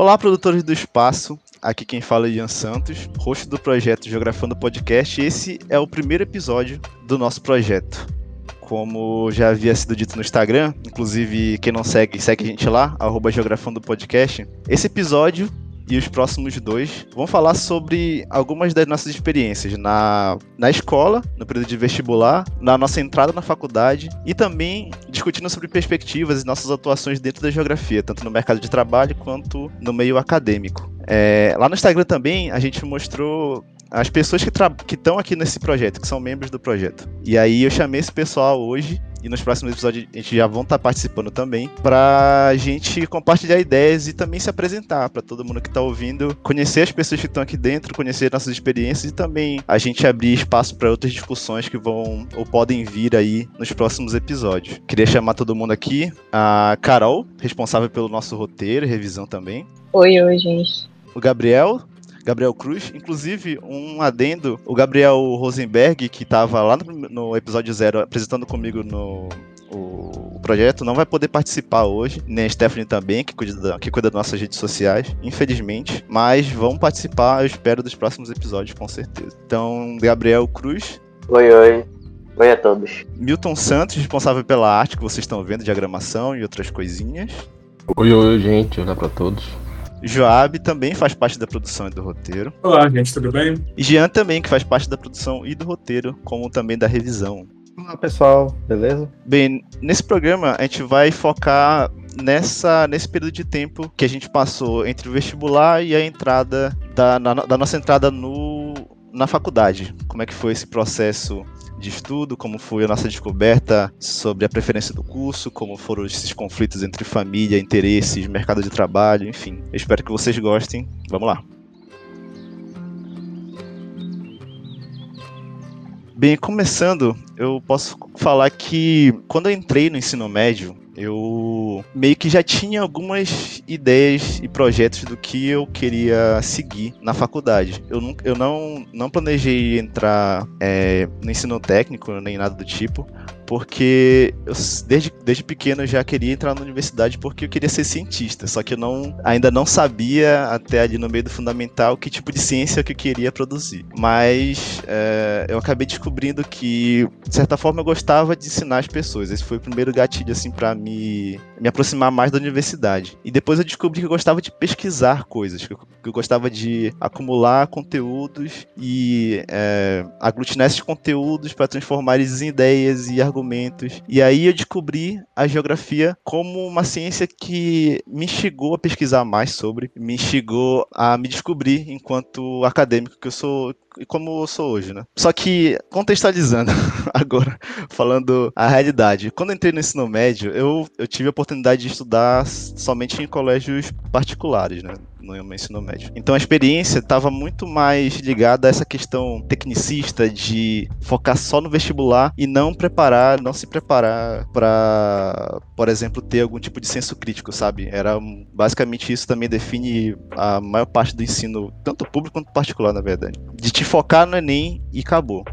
Olá, produtores do espaço. Aqui quem fala é Ian Santos, host do projeto Geografando Podcast. Esse é o primeiro episódio do nosso projeto. Como já havia sido dito no Instagram, inclusive quem não segue, segue a gente lá, arroba Geografando Podcast. Esse episódio e os próximos dois vão falar sobre algumas das nossas experiências na, na escola, no período de vestibular, na nossa entrada na faculdade e também discutindo sobre perspectivas e nossas atuações dentro da geografia, tanto no mercado de trabalho quanto no meio acadêmico. É, lá no Instagram também a gente mostrou as pessoas que estão aqui nesse projeto, que são membros do projeto. E aí eu chamei esse pessoal hoje e nos próximos episódios a gente já vão estar tá participando também, pra gente compartilhar ideias e também se apresentar para todo mundo que tá ouvindo, conhecer as pessoas que estão aqui dentro, conhecer nossas experiências e também a gente abrir espaço para outras discussões que vão ou podem vir aí nos próximos episódios. Queria chamar todo mundo aqui, a Carol, responsável pelo nosso roteiro e revisão também. Oi, oi, gente. O Gabriel, Gabriel Cruz. Inclusive, um adendo, o Gabriel Rosenberg, que estava lá no, no, episódio zero apresentando comigo no o, o, projeto, não vai poder participar hoje, nem a Stephanie também, que cuida, da, que cuida das nossas redes sociais, infelizmente. Mas vão participar, eu espero, dos próximos episódios, com certeza. Então, Gabriel Cruz. Oi, oi. Oi a todos. Milton Santos, responsável pela arte que vocês estão vendo, diagramação e outras coisinhas. Oi, oi, gente. Olá para todos. Joab também faz parte da produção e do roteiro. Olá, gente, tudo bem? E Jean também, que faz parte da produção e do roteiro, como também da revisão. Olá, pessoal, beleza? Bem, nesse programa a gente vai focar nessa, nesse período de tempo que a gente passou entre o vestibular e a entrada da, na, da nossa entrada no, na faculdade. Como é que foi esse processo de estudo, como foi a nossa descoberta sobre a preferência do curso, como foram esses conflitos entre família, interesses, mercado de trabalho, enfim. Eu espero que vocês gostem. Vamos lá. Bem, começando, eu posso falar que quando eu entrei no ensino médio, eu meio que já tinha algumas ideias e projetos do que eu queria seguir na faculdade. Eu não, eu não, não planejei entrar é, no ensino técnico nem nada do tipo, porque eu, desde, desde pequeno eu já queria entrar na universidade porque eu queria ser cientista, só que eu não, ainda não sabia até ali no meio do fundamental que tipo de ciência que eu queria produzir. Mas é, eu acabei descobrindo que, de certa forma, eu gostava de ensinar as pessoas. Esse foi o primeiro gatilho assim para me, me aproximar mais da universidade. E depois eu descobri que eu gostava de pesquisar coisas, que eu, que eu gostava de acumular conteúdos e é, aglutinar esses conteúdos para transformar eles em ideias e argumentos argumentos. E aí eu descobri a geografia como uma ciência que me instigou a pesquisar mais sobre, me instigou a me descobrir enquanto acadêmico que eu sou e como eu sou hoje, né? Só que, contextualizando agora, falando a realidade, quando eu entrei no ensino médio, eu, eu tive a oportunidade de estudar somente em colégios particulares, né? No ensino médio. Então a experiência estava muito mais ligada a essa questão tecnicista de focar só no vestibular e não preparar, não se preparar para, por exemplo, ter algum tipo de senso crítico, sabe? Era basicamente isso também define a maior parte do ensino, tanto público quanto particular, na verdade. De te focar no Enem e acabou.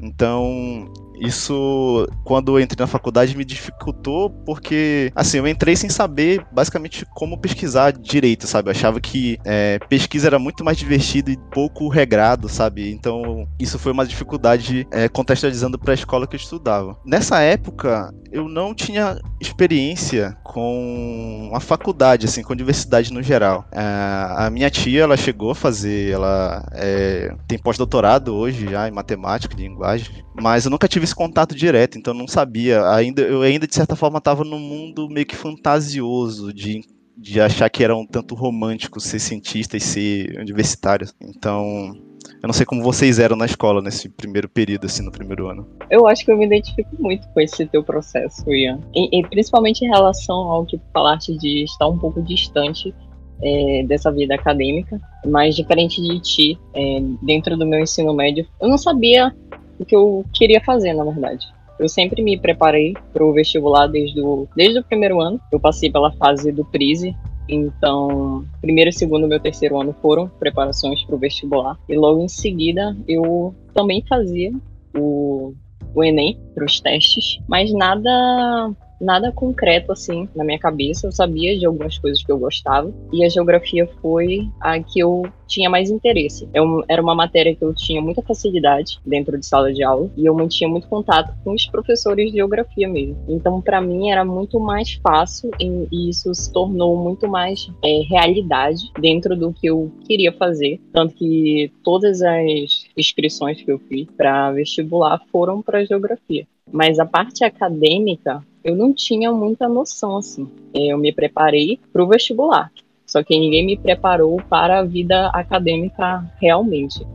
Então, isso, quando eu entrei na faculdade, me dificultou porque, assim, eu entrei sem saber basicamente como pesquisar direito, sabe? Eu achava que é, pesquisa era muito mais divertido e pouco regrado, sabe? Então, isso foi uma dificuldade é, contextualizando para a escola que eu estudava. Nessa época, eu não tinha experiência com a faculdade, assim, com a universidade no geral. É, a minha tia, ela chegou a fazer, ela é, tem pós-doutorado hoje já em matemática, de linguagem, mas eu nunca tive esse contato direto, então não sabia. Ainda, eu ainda, de certa forma, estava num mundo meio que fantasioso de de achar que era um tanto romântico ser cientista e ser universitário. Então, eu não sei como vocês eram na escola nesse primeiro período, assim, no primeiro ano. Eu acho que eu me identifico muito com esse teu processo, Ian. E, e principalmente em relação ao que falaste de estar um pouco distante é, dessa vida acadêmica, mas diferente de ti, é, dentro do meu ensino médio, eu não sabia o que eu queria fazer, na verdade. Eu sempre me preparei para o vestibular desde o, desde o primeiro ano. Eu passei pela fase do PRISE, então, primeiro, segundo, meu terceiro ano foram preparações para o vestibular. E logo em seguida, eu também fazia o, o Enem para os testes, mas nada nada concreto assim na minha cabeça. Eu sabia de algumas coisas que eu gostava e a geografia foi a que eu tinha mais interesse. Eu, era uma matéria que eu tinha muita facilidade dentro de sala de aula e eu mantinha muito contato com os professores de geografia mesmo. Então, para mim, era muito mais fácil e, e isso se tornou muito mais é, realidade dentro do que eu queria fazer. Tanto que todas as inscrições que eu fiz para vestibular foram para geografia. Mas a parte acadêmica, eu não tinha muita noção, assim. Eu me preparei para o vestibular. Só que ninguém me preparou para a vida acadêmica realmente.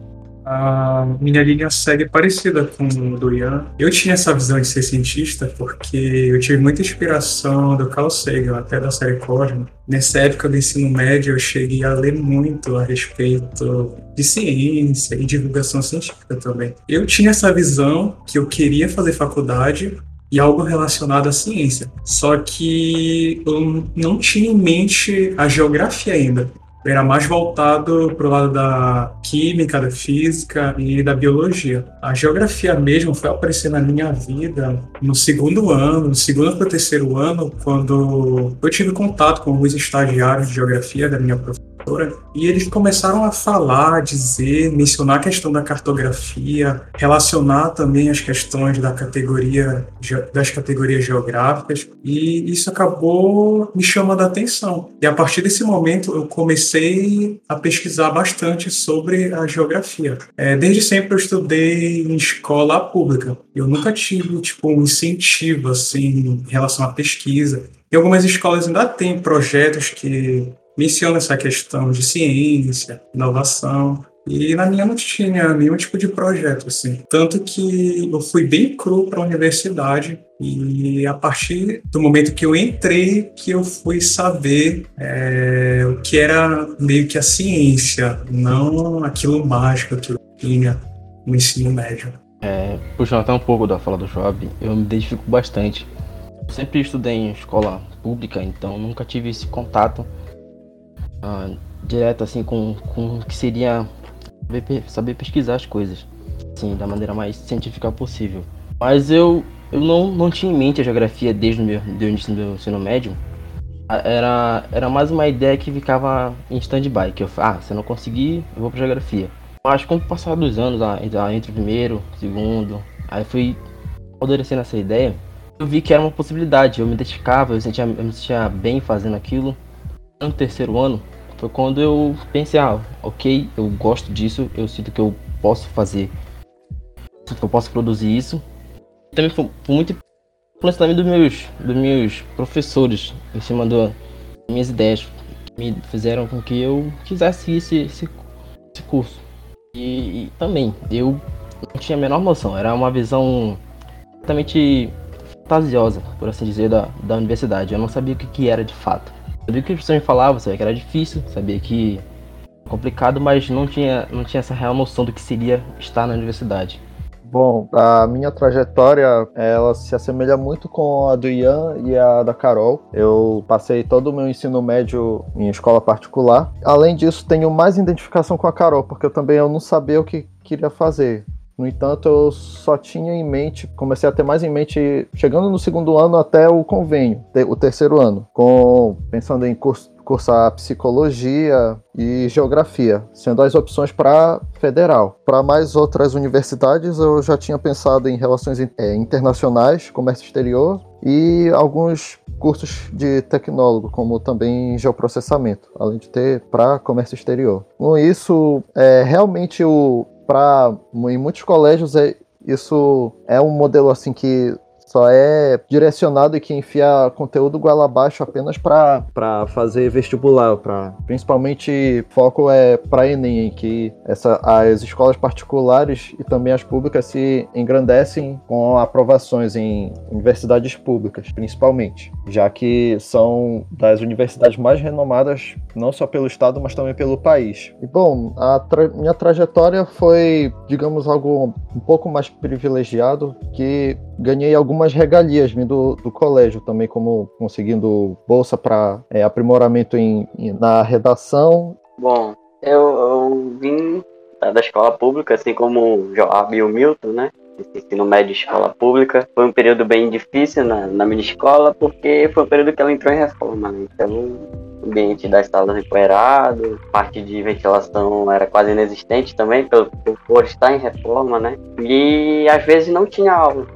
A minha linha segue parecida com o do Ian. Eu tinha essa visão de ser cientista porque eu tive muita inspiração do Carl Sagan, até da série Cosmo. Nessa época do ensino médio, eu cheguei a ler muito a respeito de ciência e divulgação científica também. Eu tinha essa visão que eu queria fazer faculdade e algo relacionado à ciência. Só que eu não tinha em mente a geografia ainda. Eu era mais voltado para o lado da química, da física e da biologia. A geografia mesmo foi aparecer na minha vida no segundo ano, no segundo para terceiro ano, quando eu tive contato com alguns estagiários de geografia da minha professora e eles começaram a falar, dizer, mencionar a questão da cartografia, relacionar também as questões da categoria das categorias geográficas, e isso acabou me chamando a atenção. E a partir desse momento eu comecei a pesquisar bastante sobre a geografia. É, desde sempre eu estudei em escola pública. Eu nunca tive tipo um incentivo assim em relação à pesquisa. E algumas escolas ainda têm projetos que menciona essa questão de ciência, inovação, e na minha não tinha nenhum tipo de projeto, assim. Tanto que eu fui bem cru para a universidade e a partir do momento que eu entrei, que eu fui saber é, o que era meio que a ciência, não aquilo mágico que eu tinha no ensino médio. É, puxando até um pouco da fala do Job, eu me identifico bastante. Sempre estudei em escola pública, então nunca tive esse contato uh, direto assim com, com o que seria saber, pesquisar as coisas, assim, da maneira mais científica possível. Mas eu, eu não, não tinha em mente a geografia desde o meu, início do meu ensino médio. Era, era mais uma ideia que ficava em stand-by, que eu ah, se eu não conseguir, eu vou para geografia. Mas com o passar dos anos, entre o primeiro, segundo, aí fui amadurecendo essa ideia, eu vi que era uma possibilidade, eu me identificava, eu, sentia, eu me sentia bem fazendo aquilo. No terceiro ano, foi quando eu pensei, ah, ok, eu gosto disso, eu sinto que eu posso fazer, sinto que eu posso produzir isso. Também foi, foi muito influência também dos meus, dos meus professores em cima das minhas ideias, que me fizeram com que eu quisesse esse, esse, esse curso. E, e, também, eu não tinha a menor noção, era uma visão totalmente fantasiosa, por assim dizer, da, da universidade. Eu não sabia o que, que era de fato. Sabia que as pessoas me falavam, sabia que era difícil, sabia que era complicado, mas não tinha, não tinha essa real noção do que seria estar na universidade. Bom, a minha trajetória, ela se assemelha muito com a do Ian e a da Carol. Eu passei todo o meu ensino médio em escola particular. Além disso, tenho mais identificação com a Carol, porque eu também eu não sabia o que queria fazer. No entanto, eu só tinha em mente, comecei a ter mais em mente, chegando no segundo ano até o convênio, o terceiro ano, com pensando em curso, cursar psicologia e geografia, sendo as opções para federal. Para mais outras universidades, eu já tinha pensado em relações é, internacionais, comércio exterior e alguns cursos de tecnólogo, como também geoprocessamento, além de ter para comércio exterior. Com isso, é, realmente o para em muitos colégios é, isso é um modelo assim que só é direcionado que enfia conteúdo goela abaixo apenas para fazer vestibular, para principalmente foco é para Enem, em que essa, as escolas particulares e também as públicas se engrandecem com aprovações em universidades públicas, principalmente, já que são das universidades mais renomadas não só pelo estado, mas também pelo país. E bom, a tra minha trajetória foi, digamos, algo um pouco mais privilegiado, que ganhei algumas regalias vindo do colégio também, como conseguindo bolsa para é, aprimoramento em, em, na redação. Bom, eu, eu vim da escola pública, assim como Joab e o Milton, né? ensino médio escola pública. Foi um período bem difícil na, na minha escola, porque foi um período que ela entrou em reforma, né? Então, o ambiente das salas empoeirado, parte de ventilação era quase inexistente também, pelo, por estar em reforma, né? E às vezes não tinha aula.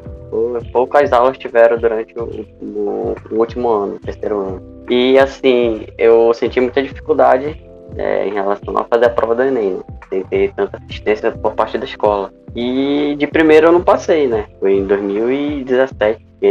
Poucas aulas tiveram durante o, o, o último ano, terceiro ano. E assim, eu senti muita dificuldade é, em relação a fazer a prova do Enem, né? sem ter tanta assistência por parte da escola. E de primeiro eu não passei, né? Foi em 2017 que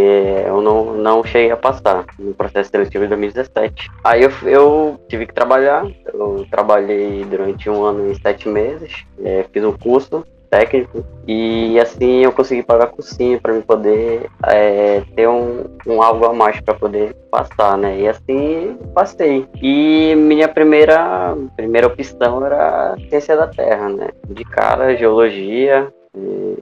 eu não, não cheguei a passar no processo seletivo de 2017. Aí eu, eu tive que trabalhar, eu trabalhei durante um ano e sete meses, é, fiz um curso técnico e assim eu consegui pagar cursinho para me poder é, ter um, um algo a mais para poder passar, né? E assim passei. E minha primeira primeira opção era ciência da terra, né? De cara geologia,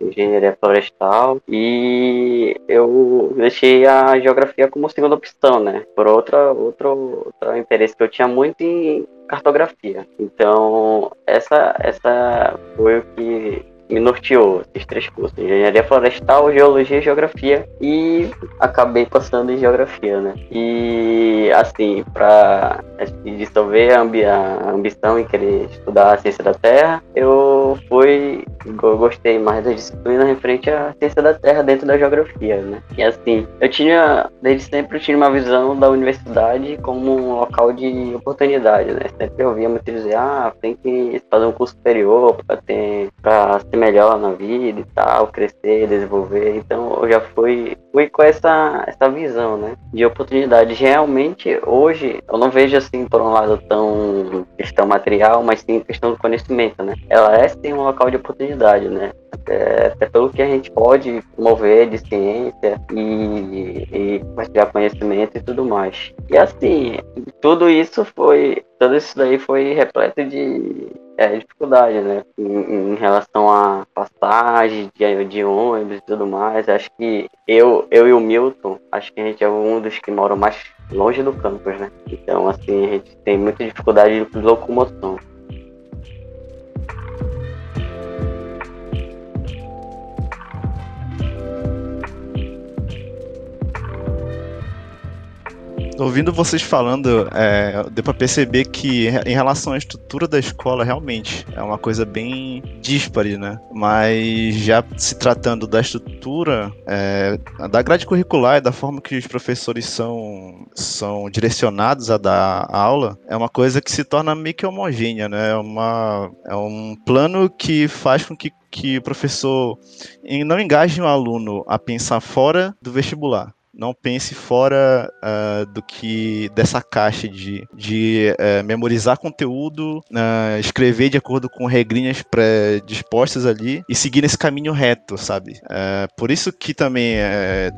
engenharia florestal e eu deixei a geografia como segunda opção, né? Por outra, outro, outro interesse que eu tinha muito em cartografia. Então, essa, essa foi o que me norteou esses três cursos: engenharia florestal, geologia e geografia. E acabei passando em geografia, né? E assim, para dissolver a, ambi a ambição em querer estudar a ciência da Terra, eu fui eu gostei mais da disciplina referente à ciência da Terra dentro da geografia, né? E assim, eu tinha desde sempre eu tinha uma visão da universidade como um local de oportunidade, né? Sempre eu ouvia muito dizer, ah, tem que fazer um curso superior para ter para melhor na vida e tal, crescer, desenvolver. Então eu já fui, fui com essa, essa visão, né? De oportunidade. Realmente, hoje, eu não vejo assim por um lado tão questão material, mas sim questão do conhecimento, né? Ela é sim um local de oportunidade, né? Até, até pelo que a gente pode mover de ciência e, e compartilhar conhecimento e tudo mais. E assim, tudo isso foi, tudo isso daí foi repleto de é, dificuldade, né? Em, em, relação a passagem de, de ônibus e tudo mais. Acho que eu, eu e o Milton, acho que a gente é um dos que moram mais longe do campus, né? Então, assim, a gente tem muita dificuldade de locomoção. Ouvindo vocês falando, é, deu para perceber que em relação à estrutura da escola, realmente é uma coisa bem díspare, né? Mas já se tratando da estrutura, é, da grade curricular e da forma que os professores são, são direcionados a dar aula, é uma coisa que se torna meio que homogênea, né? É, uma, é um plano que faz com que que o professor não engaje o aluno a pensar fora do vestibular não pense fora uh, do que dessa caixa de, de uh, memorizar conteúdo, uh, escrever de acordo com regrinhas pré-dispostas ali e seguir nesse caminho reto, sabe? por isso que também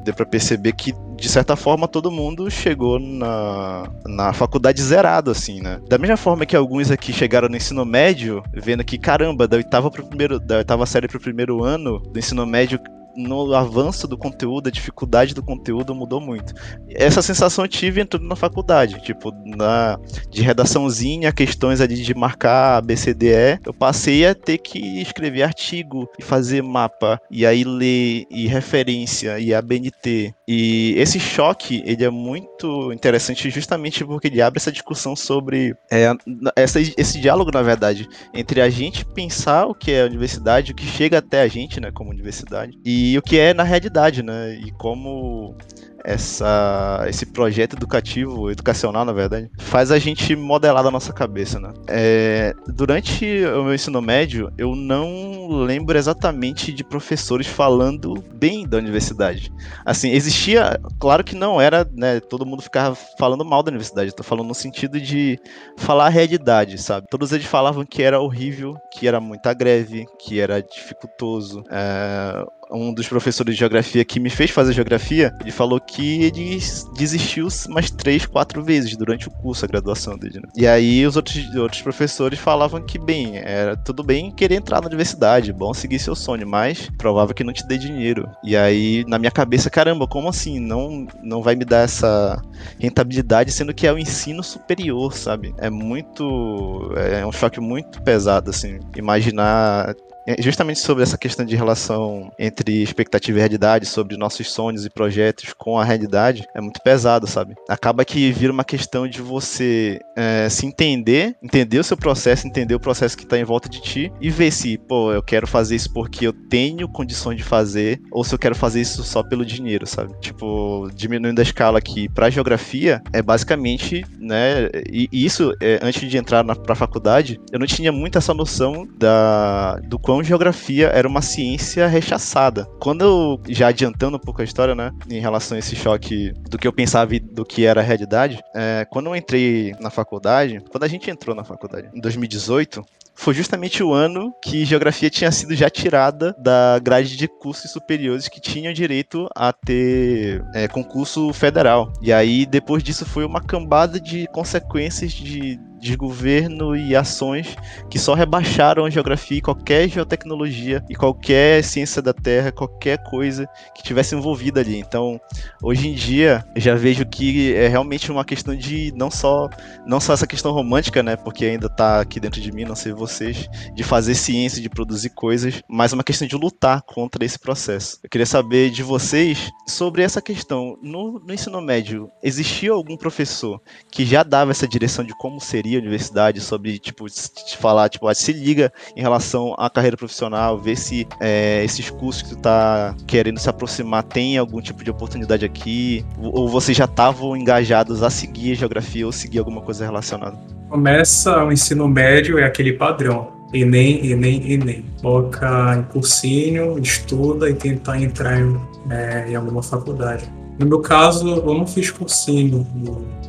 deu para perceber que, de certa forma, todo mundo chegou na, na faculdade zerado, assim, né? Da mesma forma que alguns aqui chegaram no ensino médio, vendo que, caramba, da oitava, pro primeiro, da oitava série pro primeiro ano do ensino médio no avanço do conteúdo, a dificuldade do conteúdo mudou muito. Essa sensação eu tive entrando na faculdade, tipo, na, de redaçãozinha, questões ali de marcar ABCDE, eu passei a ter que escrever artigo e fazer mapa, e aí ler, e referência, e ABNT. E esse choque, ele é muito interessante justamente porque ele abre essa discussão sobre é, essa, esse diálogo, na verdade, entre a gente pensar o que é a universidade, o que chega até a gente, né, como universidade, e e o que é na realidade, né? E como essa, esse projeto educativo, educacional, na verdade, faz a gente modelar da nossa cabeça, né? É, durante o meu ensino médio, eu não lembro exatamente de professores falando bem da universidade. Assim, existia, claro que não era, né? Todo mundo ficava falando mal da universidade. Estou falando no sentido de falar a realidade, sabe? Todos eles falavam que era horrível, que era muita greve, que era dificultoso. É, um dos professores de geografia que me fez fazer geografia, ele falou que ele desistiu umas três, quatro vezes durante o curso, a graduação dele. Né? E aí os outros, outros professores falavam que, bem, era tudo bem querer entrar na universidade, bom seguir seu sonho, mas provável que não te dê dinheiro. E aí, na minha cabeça, caramba, como assim? Não, não vai me dar essa rentabilidade, sendo que é o ensino superior, sabe? É muito. É um choque muito pesado, assim. Imaginar justamente sobre essa questão de relação entre expectativa e realidade, sobre nossos sonhos e projetos com a realidade, é muito pesado, sabe? Acaba que vira uma questão de você é, se entender, entender o seu processo, entender o processo que está em volta de ti e ver se, pô, eu quero fazer isso porque eu tenho condições de fazer ou se eu quero fazer isso só pelo dinheiro, sabe? Tipo, diminuindo a escala aqui para geografia, é basicamente, né, e, isso, é, antes de entrar na, pra faculdade, eu não tinha muito essa noção da, do quanto geografia era uma ciência rechaçada. Quando eu, já adiantando um pouco a história, né, em relação a esse choque do que eu pensava e do que era a realidade, é, quando eu entrei na faculdade, quando a gente entrou na faculdade, em 2018, foi justamente o ano que geografia tinha sido já tirada da grade de cursos superiores que tinham direito a ter é, concurso federal. E aí, depois disso, foi uma cambada de consequências de desgoverno e ações que só rebaixaram a geografia e qualquer geotecnologia e qualquer ciência da Terra, qualquer coisa que tivesse envolvida ali. Então, hoje em dia, já vejo que é realmente uma questão de não só não só essa questão romântica, né, porque ainda está aqui dentro de mim, não sei vocês, de fazer ciência, de produzir coisas, mas uma questão de lutar contra esse processo. Eu queria saber de vocês sobre essa questão. No, no ensino médio, existia algum professor que já dava essa direção de como seria universidade sobre, tipo, te falar, tipo, ah, se liga em relação à carreira profissional, ver se é, esses cursos que tu tá querendo se aproximar tem algum tipo de oportunidade aqui, ou vocês já estavam engajados a seguir a geografia ou seguir alguma coisa relacionada? Começa o ensino médio, é aquele padrão. Enem, Enem, Enem. Coloca em cursinho, estuda e tentar entrar em, é, em alguma faculdade. No meu caso, eu não fiz cursinho.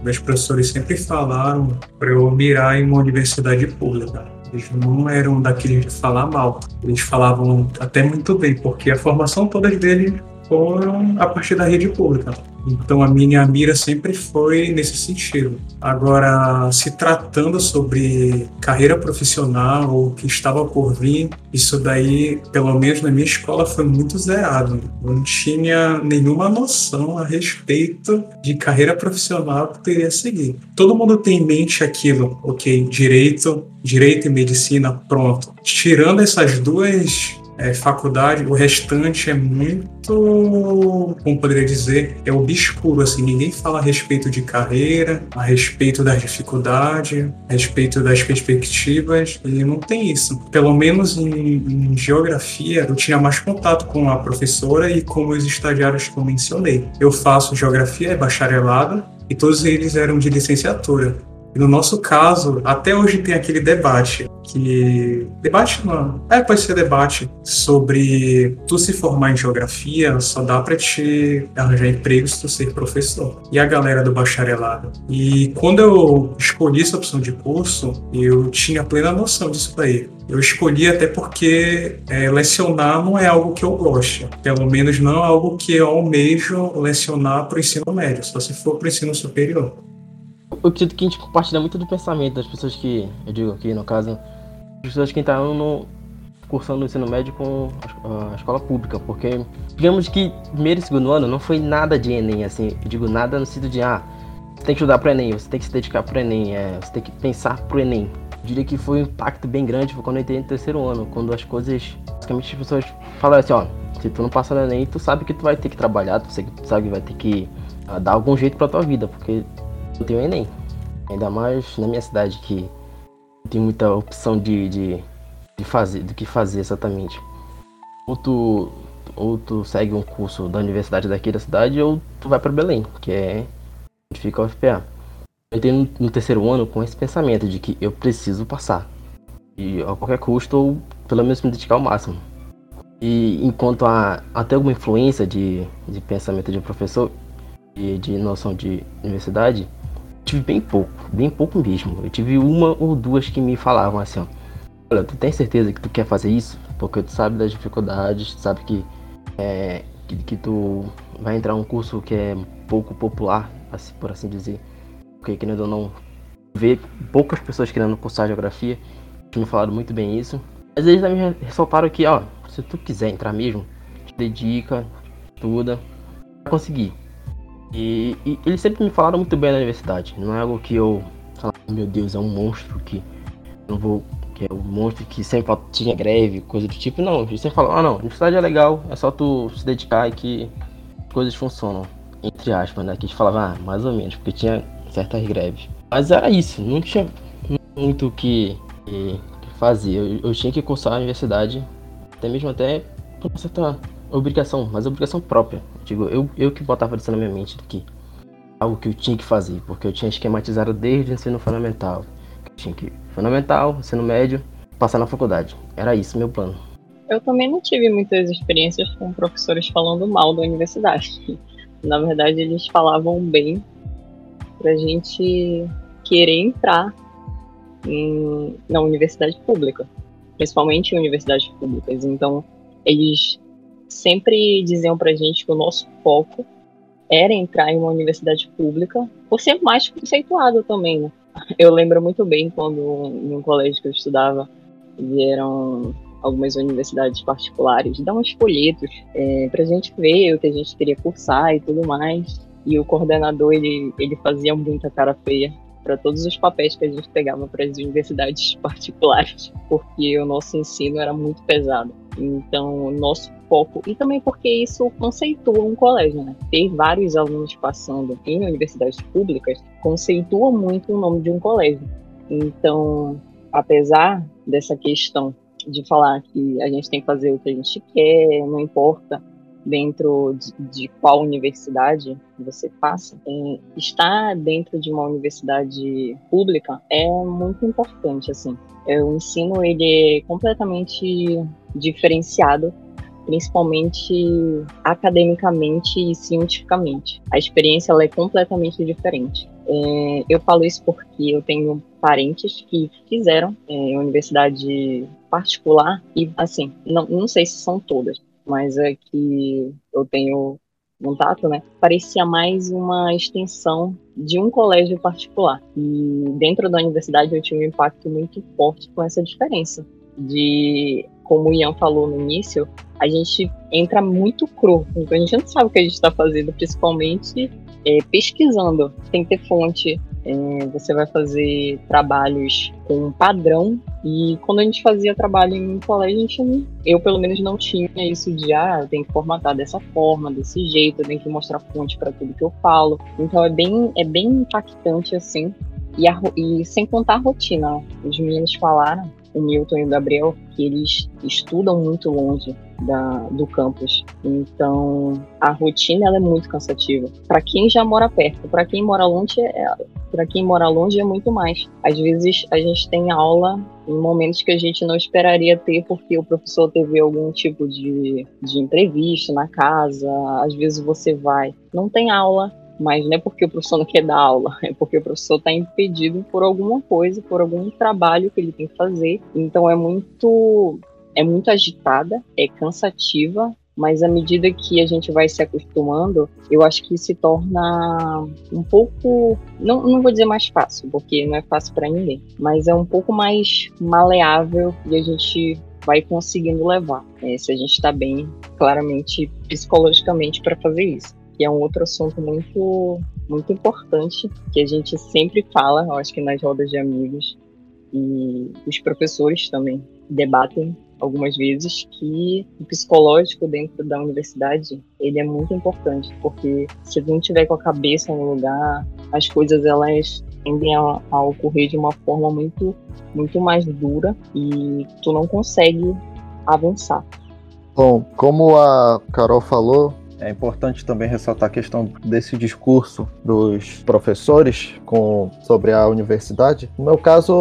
Meus professores sempre falaram para eu mirar em uma universidade pública. Eles não eram daqueles de falar mal. Eles falavam até muito bem, porque a formação toda deles foram a partir da rede pública. Então a minha mira sempre foi nesse sentido. Agora, se tratando sobre carreira profissional ou que estava por vir, isso daí, pelo menos na minha escola, foi muito zerado. Eu não tinha nenhuma noção a respeito de carreira profissional que teria seguir. Todo mundo tem em mente aquilo, ok, direito, direito e medicina, pronto. Tirando essas duas é, faculdade, o restante é muito, como poderia dizer, é obscuro, assim, ninguém fala a respeito de carreira, a respeito das dificuldades, a respeito das perspectivas, e não tem isso. Pelo menos em, em geografia, eu tinha mais contato com a professora e com os estagiários que eu mencionei. Eu faço geografia, é bacharelado, e todos eles eram de licenciatura. E no nosso caso, até hoje tem aquele debate que debate não, é pode ser debate sobre tu se formar em geografia só dá para te arranjar emprego se tu ser professor e a galera do bacharelado. E quando eu escolhi essa opção de curso, eu tinha plena noção disso daí. Eu escolhi até porque é, lecionar não é algo que eu gosto. Pelo menos não é algo que eu almejo lecionar para o ensino médio, só se for para o ensino superior eu acredito que a gente compartilha muito do pensamento das pessoas que, eu digo aqui no caso, as pessoas que estão no, cursando o ensino médio com a, escola pública, porque digamos que primeiro e segundo ano não foi nada de Enem, assim, eu digo nada no sentido de, ah, você tem que estudar para Enem, você tem que se dedicar para Enem, é, você tem que pensar pro Enem. Eu diria que foi um impacto bem grande foi quando eu entrei no terceiro ano, quando as coisas, basicamente as pessoas falaram assim, ó, se tu não passa no Enem, tu sabe que tu vai ter que trabalhar, tu sabe que vai ter que uh, dar algum jeito pra tua vida, porque não tenho Enem. Ainda mais na minha cidade que tem muita opção de, de, de fazer, do que fazer exatamente. Ou tu, ou tu segue um curso da universidade daqui da cidade ou tu vai para Belém, que é onde fica o FPA. Eu entrei no, no, terceiro ano com esse pensamento de que eu preciso passar. E a qualquer custo, ou pelo menos me dedicar ao máximo. E enquanto há até alguma influência de, de pensamento de um professor e de noção de universidade, tive bem pouco, bem pouco mesmo. Eu tive uma ou duas que me falavam assim, ó, olha, tu tem certeza que tu quer fazer isso? Porque tu sabe das dificuldades, tu sabe que, é, que, que tu vai entrar um curso que é pouco popular, assim, por assim dizer, porque querendo ou não, ver poucas pessoas querendo cursar geografia, que me falaram muito bem isso. Mas eles também ressaltaram que, ó, se tu quiser entrar mesmo, te dedica, estuda, vai conseguir. E, e, eles sempre me falaram muito bem na universidade. Não é algo que eu falava, meu Deus, é um monstro que não vou. Que é um monstro que sempre tinha greve, coisa do tipo. Não, eles sempre falaram, ah não, a universidade é legal, é só tu se dedicar e que coisas funcionam. Entre aspas, né? Que a gente falava, ah, mais ou menos, porque tinha certas greves. Mas era isso, não tinha muito o que, que, fazer. Eu, eu, tinha que cursar a universidade, até mesmo até por uma certa obrigação, mas obrigação própria. Digo, eu, eu que botava isso na minha mente do que algo que eu tinha que fazer, porque eu tinha esquematizado desde o ensino fundamental. Eu tinha que fundamental, ensino médio, passar na faculdade. Era isso meu plano. Eu também não tive muitas experiências com professores falando mal da universidade. Na verdade, eles falavam bem pra gente querer entrar em, na universidade pública, principalmente em universidades públicas. Então, eles sempre diziam pra gente que o nosso foco era entrar em uma universidade pública, por ser mais conceituado também, né? Eu lembro muito bem quando, em um colégio que eu estudava, vieram algumas universidades particulares dar uns folhetos é, para a gente ver o que a gente queria cursar e tudo mais. E o coordenador ele, ele fazia muita cara feia para todos os papéis que a gente pegava para as universidades particulares, porque o nosso ensino era muito pesado. Então, o nosso foco, e também porque isso conceitua um colégio, né? Ter vários alunos passando em universidades públicas conceitua muito o nome de um colégio. Então, apesar dessa questão de falar que a gente tem que fazer o que a gente quer, não importa dentro de, de qual universidade você passa, estar dentro de uma universidade pública é muito importante, assim. É, o ensino, ele é completamente diferenciado principalmente academicamente e cientificamente. A experiência é completamente diferente. É, eu falo isso porque eu tenho parentes que fizeram é, universidade particular e, assim, não, não sei se são todas, mas é que eu tenho contato, né, parecia mais uma extensão de um colégio particular. E dentro da universidade eu tive um impacto muito forte com essa diferença de, como o Ian falou no início, a gente entra muito cru, então a gente não sabe o que a gente está fazendo, principalmente é, pesquisando. Tem que ter fonte, é, você vai fazer trabalhos com padrão. E quando a gente fazia trabalho em colégio, a gente, eu pelo menos não tinha isso de ah, tem que formatar dessa forma, desse jeito, tenho que mostrar fonte para tudo que eu falo. Então é bem, é bem impactante assim. E, a, e sem contar a rotina, os meninos falaram, o Milton e o Gabriel, que eles estudam muito longe da, do campus. Então, a rotina ela é muito cansativa. Para quem já mora perto, para quem mora longe, é, para quem mora longe é muito mais. Às vezes a gente tem aula em momentos que a gente não esperaria ter porque o professor teve algum tipo de, de imprevisto na casa. Às vezes você vai, não tem aula, mas não é porque o professor não quer dar aula, é porque o professor está impedido por alguma coisa, por algum trabalho que ele tem que fazer. Então é muito é muito agitada, é cansativa, mas à medida que a gente vai se acostumando, eu acho que se torna um pouco, não, não vou dizer mais fácil, porque não é fácil para ninguém, mas é um pouco mais maleável e a gente vai conseguindo levar. É, se a gente está bem, claramente, psicologicamente para fazer isso. Que é um outro assunto muito, muito importante que a gente sempre fala, eu acho que nas rodas de amigos e os professores também debatem algumas vezes que o psicológico dentro da universidade ele é muito importante porque se não tiver com a cabeça no lugar as coisas elas tendem a, a ocorrer de uma forma muito muito mais dura e tu não consegue avançar. Bom como a Carol falou é importante também ressaltar a questão desse discurso dos professores com, sobre a universidade. No meu caso,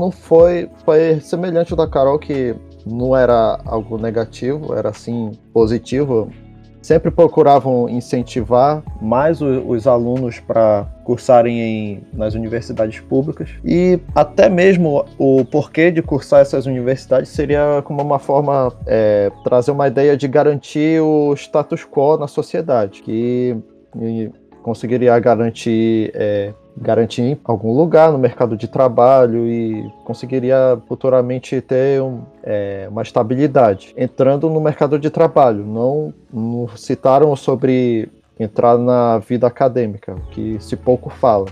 não foi, foi semelhante ao da Carol, que não era algo negativo, era assim positivo. Sempre procuravam incentivar mais o, os alunos para cursarem em, nas universidades públicas. E até mesmo o porquê de cursar essas universidades seria como uma forma é, trazer uma ideia de garantir o status quo na sociedade que conseguiria garantir é, garantir algum lugar no mercado de trabalho e conseguiria futuramente ter um, é, uma estabilidade entrando no mercado de trabalho. Não, não citaram sobre entrar na vida acadêmica, que se pouco fala.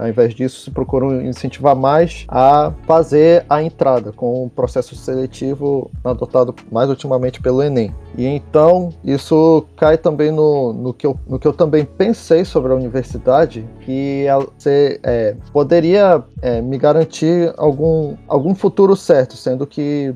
Ao invés, disso, se procuram incentivar mais a fazer a entrada com o processo seletivo adotado mais ultimamente pelo Enem. E então isso cai também no, no, que, eu, no que eu também pensei sobre a universidade, que você, é, poderia é, me garantir algum, algum futuro certo, sendo que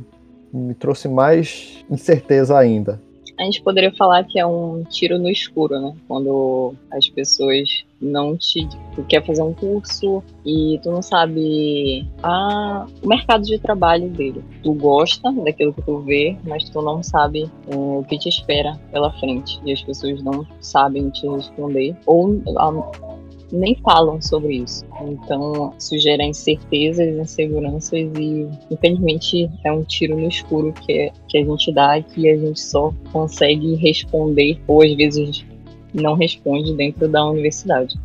me trouxe mais incerteza ainda a gente poderia falar que é um tiro no escuro, né? Quando as pessoas não te. Tu quer fazer um curso e tu não sabe a, o mercado de trabalho dele. Tu gosta daquilo que tu vê, mas tu não sabe é, o que te espera pela frente. E as pessoas não sabem te responder. Ou a, nem falam sobre isso. Então, isso gera incertezas, inseguranças e, infelizmente, é um tiro no escuro que, que a gente dá e que a gente só consegue responder, ou às vezes não responde dentro da universidade.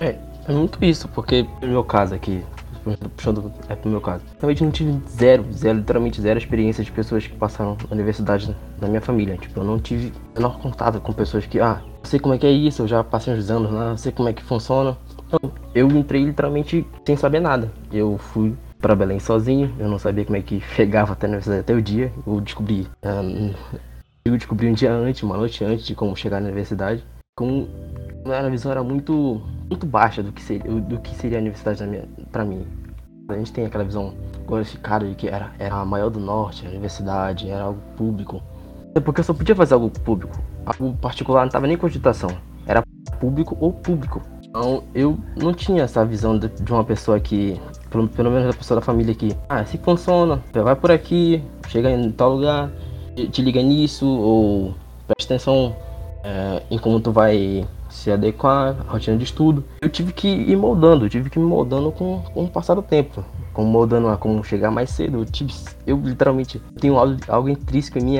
É, é muito isso, porque no meu caso aqui, puxando é pro meu caso. Realmente não tive zero, zero, literalmente zero experiência de pessoas que passaram na universidade na minha família. Tipo, eu não tive menor contato com pessoas que, ah, sei como é que é isso, eu já passei uns anos lá, sei como é que funciona. Então, eu entrei literalmente sem saber nada. Eu fui para Belém sozinho, eu não sabia como é que chegava até a universidade até o dia. Eu descobri, uh, eu descobri um dia antes, uma noite antes de como chegar na universidade. Com a visão era muito muito baixa do que seria, do que seria a universidade para mim. A gente tem aquela visão glorificada de que era, era a maior do norte, a universidade, era algo público. É porque eu só podia fazer algo público. Algo particular não estava nem em cogitação. Era público ou público. Então eu não tinha essa visão de, de uma pessoa que, pelo, pelo, menos a pessoa da família que, ah, se funciona, vai por aqui, chega em tal lugar, te, te liga nisso, ou presta atenção é, em como tu vai se adequar à rotina de estudo. Eu tive que ir moldando, tive que ir moldando com, com o passar do tempo. Como moldando a como chegar mais cedo. Eu, tive, eu literalmente tenho algo, algo intrínseco em mim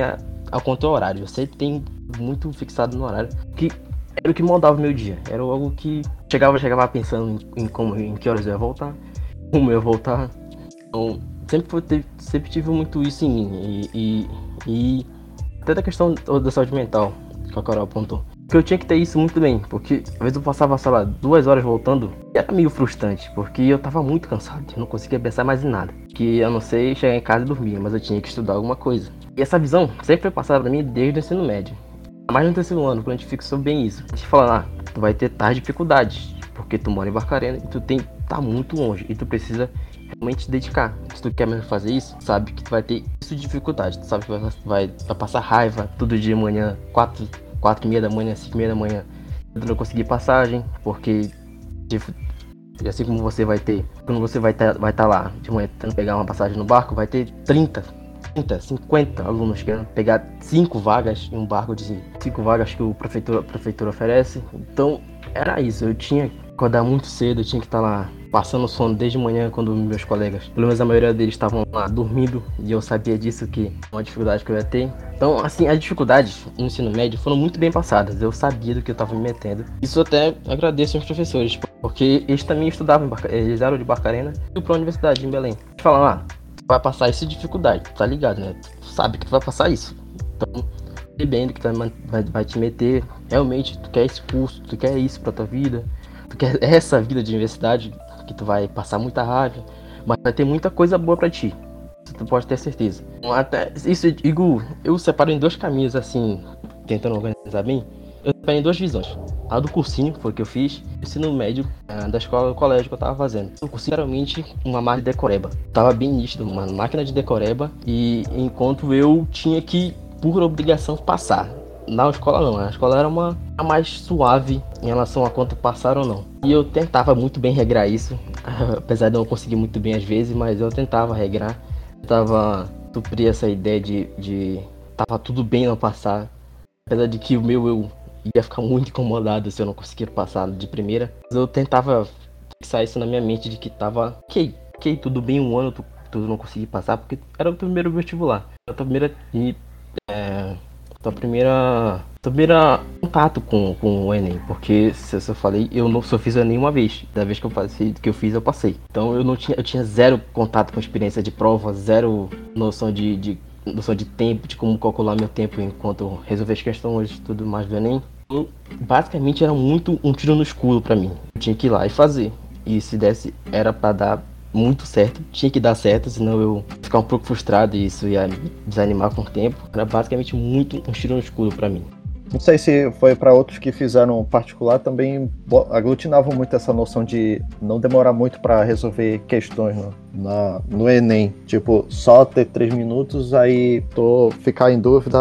ao quanto ao horário. Eu sempre tenho muito fixado no horário. Que era o que moldava o meu dia. Era algo que chegava, chegava pensando em, em como, em que horas eu ia voltar, como eu ia voltar. Então, sempre, foi, sempre tive muito isso em mim. E, e, e até da questão da saúde mental, que a Carol apontou. Que eu tinha que ter isso muito bem, porque às vezes eu passava, sei lá, duas horas voltando e era meio frustrante, porque eu tava muito cansado, eu não conseguia pensar mais em nada. Que eu não sei chegar em casa e dormir, mas eu tinha que estudar alguma coisa. E essa visão sempre foi passada pra mim desde o ensino médio. Mais no terceiro ano, quando a gente fixou bem isso. A gente fala, ah, tu vai ter tais dificuldades, porque tu mora em Barcarena e tu tem tá muito longe e tu precisa realmente dedicar. Se tu quer mesmo fazer isso, sabe que tu vai ter isso de dificuldade. Tu sabe que vai, vai, vai passar raiva todo dia de manhã, quatro 4 e meia da manhã, 5 e meia da manhã, não consegui passagem, porque tipo, assim como você vai ter, quando você vai estar tá, vai tá lá de manhã tentando pegar uma passagem no barco, vai ter 30, 30, 50 alunos querendo pegar 5 vagas em um barco de 5 vagas que o prefeitura, a prefeitura oferece. Então era isso, eu tinha que acordar muito cedo, eu tinha que estar tá lá passando sono desde manhã quando meus colegas, pelo menos a maioria deles estavam lá dormindo e eu sabia disso que uma dificuldade que eu ia ter. Então, assim, as dificuldades no ensino médio foram muito bem passadas. Eu sabia do que eu estava me metendo. Isso até agradeço aos professores, porque eles também estudavam, eles eram de Barcarena e para a universidade em Belém. Eles falam, ah, vai passar de dificuldade, tá ligado, né? Tu sabe que tu vai passar isso. Então, bem do que tu vai, vai te meter. Realmente, tu quer esse curso, tu quer isso pra tua vida. Tu quer essa vida de universidade que tu vai passar muita raiva, mas vai ter muita coisa boa para ti. Isso tu pode ter certeza. Até isso, digo, eu separo em dois caminhos assim, tentando organizar bem. Eu separo em duas visões. A do cursinho, foi o que eu fiz, ensino médio ah, da escola do colégio que eu tava fazendo. O cursinho realmente uma máquina de decoreba. Tava bem nítido, uma máquina de decoreba. E enquanto eu tinha que, por obrigação, passar. Na escola não, a escola era uma a mais suave em relação a quanto passaram ou não. E eu tentava muito bem regrar isso, apesar de não conseguir muito bem às vezes, mas eu tentava regrar. Eu tava suprir essa ideia de, de tava tudo bem não passar. Apesar de que o meu eu ia ficar muito incomodado se eu não conseguir passar de primeira. Eu tentava fixar isso na minha mente de que tava ok, ok, tudo bem, um ano tu, não consegui passar, porque era o primeiro vestibular. Era a primeira. É, tua primeira. Tua primeira contato com, com o Enem. Porque, se eu falei, eu não só fiz o Enem uma vez. Da vez que eu, passei, que eu fiz, eu passei. Então eu não tinha. Eu tinha zero contato com experiência de prova, zero noção de, de noção de tempo, de como calcular meu tempo enquanto resolver as questões e tudo mais do Enem. Então, basicamente era muito um tiro no escuro para mim. Eu tinha que ir lá e fazer. E se desse, era para dar muito certo. Tinha que dar certo, senão eu ficar um pouco frustrado e isso ia me desanimar com o tempo. Era basicamente muito um tiro no escuro para mim. Não sei se foi para outros que fizeram particular, também aglutinavam muito essa noção de não demorar muito para resolver questões no, na, no Enem. Tipo, só ter três minutos, aí tô ficar em dúvida,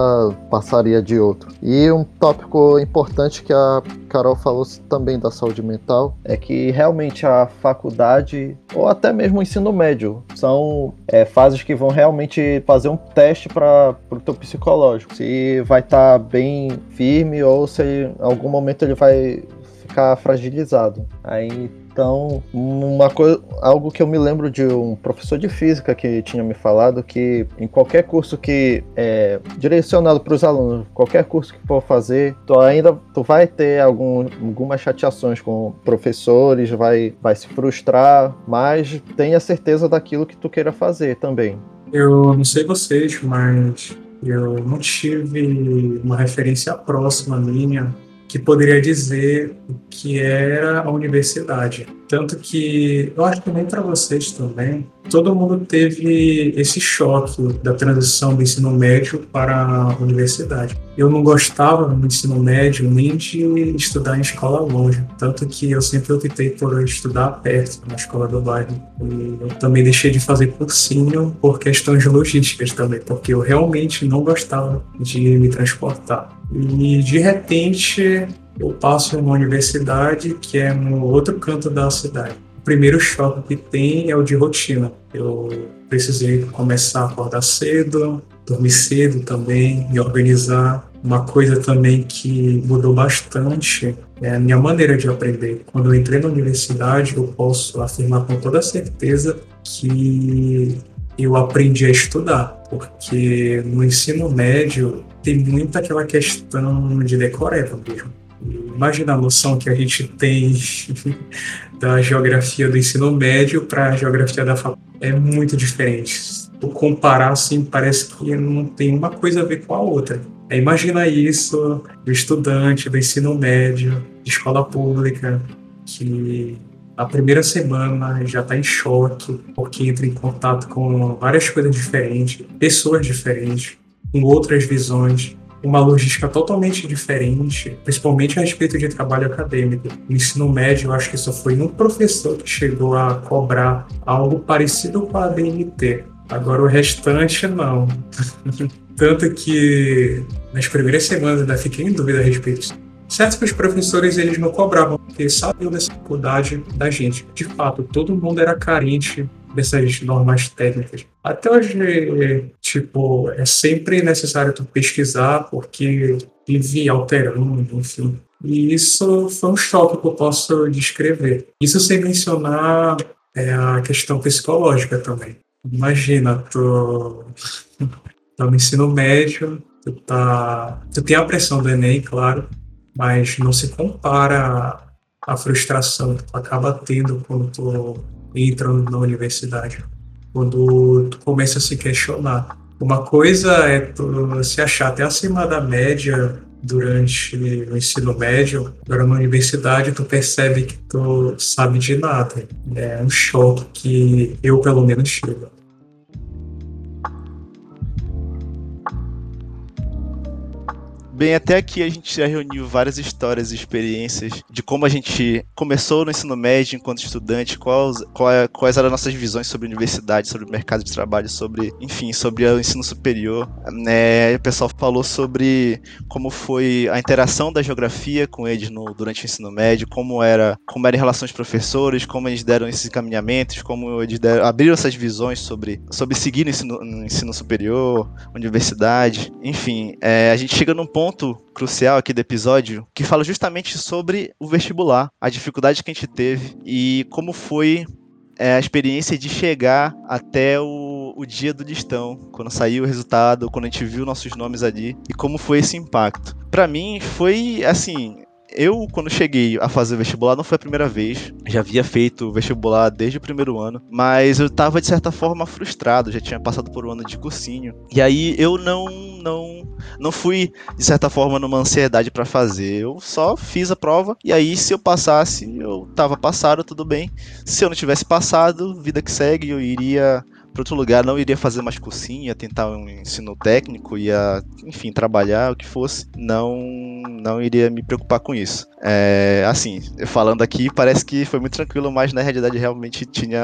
passaria de outro. E um tópico importante que a Carol falou também da saúde mental é que realmente a faculdade, ou até mesmo o ensino médio, são é, fases que vão realmente fazer um teste para o teu psicológico. Se vai estar tá bem firme ou se em algum momento ele vai ficar fragilizado. Aí então, uma coisa, algo que eu me lembro de um professor de física que tinha me falado que em qualquer curso que é direcionado para os alunos, qualquer curso que for fazer, tu ainda tu vai ter algum, algumas chateações com professores, vai, vai se frustrar, mas tenha certeza daquilo que tu queira fazer também. Eu não sei vocês, mas eu não tive uma referência próxima minha que poderia dizer o que era a universidade. Tanto que eu acho que nem para vocês também, todo mundo teve esse choque da transição do ensino médio para a universidade. Eu não gostava no ensino médio nem de estudar em escola longe, tanto que eu sempre optei por estudar perto, na escola do bairro. E eu também deixei de fazer cursinho por questões logísticas também, porque eu realmente não gostava de me transportar. E de repente eu passo uma universidade que é no outro canto da cidade. O primeiro choque que tem é o de rotina. Eu precisei começar a acordar cedo, dormir cedo também, me organizar. Uma coisa também que mudou bastante é a minha maneira de aprender. Quando eu entrei na universidade, eu posso afirmar com toda certeza que eu aprendi a estudar, porque no ensino médio tem muito aquela questão de decoreba mesmo. Imagina a noção que a gente tem da geografia do ensino médio para a geografia da faculdade. É muito diferente. Comparar, assim, parece que não tem uma coisa a ver com a outra. É, imagina isso do estudante do ensino médio, de escola pública, que a primeira semana já está em choque, porque entra em contato com várias coisas diferentes, pessoas diferentes, com outras visões, uma logística totalmente diferente, principalmente a respeito de trabalho acadêmico. No ensino médio, eu acho que só foi um professor que chegou a cobrar algo parecido com a ABNT. Agora o restante, não. Tanto que nas primeiras semanas ainda fiquei em dúvida a respeito disso. Certo que os professores eles não cobravam, porque sabiam da dificuldade da gente. De fato, todo mundo era carente dessas normas técnicas. Até hoje, tipo, é sempre necessário tu pesquisar porque vive alterando, enfim. E isso foi um choque que eu posso descrever. Isso sem mencionar é, a questão psicológica também. Imagina, tu tá no ensino médio, tu, tá, tu tem a pressão do Enem, claro, mas não se compara a frustração que tu acaba tendo quando tu entram na universidade, quando tu começa a se questionar. Uma coisa é tu se achar até acima da média durante o ensino médio, agora na universidade tu percebe que tu sabe de nada. É um choque que eu pelo menos tive. Bem, até aqui a gente já reuniu várias histórias e experiências de como a gente começou no ensino médio enquanto estudante, quais, quais, eram as nossas visões sobre a universidade, sobre o mercado de trabalho, sobre, enfim, sobre o ensino superior. Né? O pessoal falou sobre como foi a interação da geografia com eles no, durante o ensino médio, como era, como era em relação aos professores, como eles deram esses encaminhamentos, como eles deram, abriram essas visões sobre, sobre seguir no ensino, no ensino superior, universidade. Enfim, é, a gente chega num ponto ponto crucial aqui do episódio que fala justamente sobre o vestibular, a dificuldade que a gente teve e como foi é, a experiência de chegar até o, o dia do listão, quando saiu o resultado, quando a gente viu nossos nomes ali e como foi esse impacto. Para mim foi assim, eu, quando cheguei a fazer vestibular, não foi a primeira vez. Já havia feito vestibular desde o primeiro ano. Mas eu tava, de certa forma, frustrado. Já tinha passado por um ano de cursinho. E aí eu não não não fui, de certa forma, numa ansiedade para fazer. Eu só fiz a prova. E aí, se eu passasse, eu tava passado, tudo bem. Se eu não tivesse passado, vida que segue, eu iria para outro lugar, não iria fazer mais cursinho, ia tentar um ensino técnico, ia, enfim, trabalhar, o que fosse. Não, não iria me preocupar com isso. É, assim, falando aqui, parece que foi muito tranquilo, mas na realidade realmente tinha,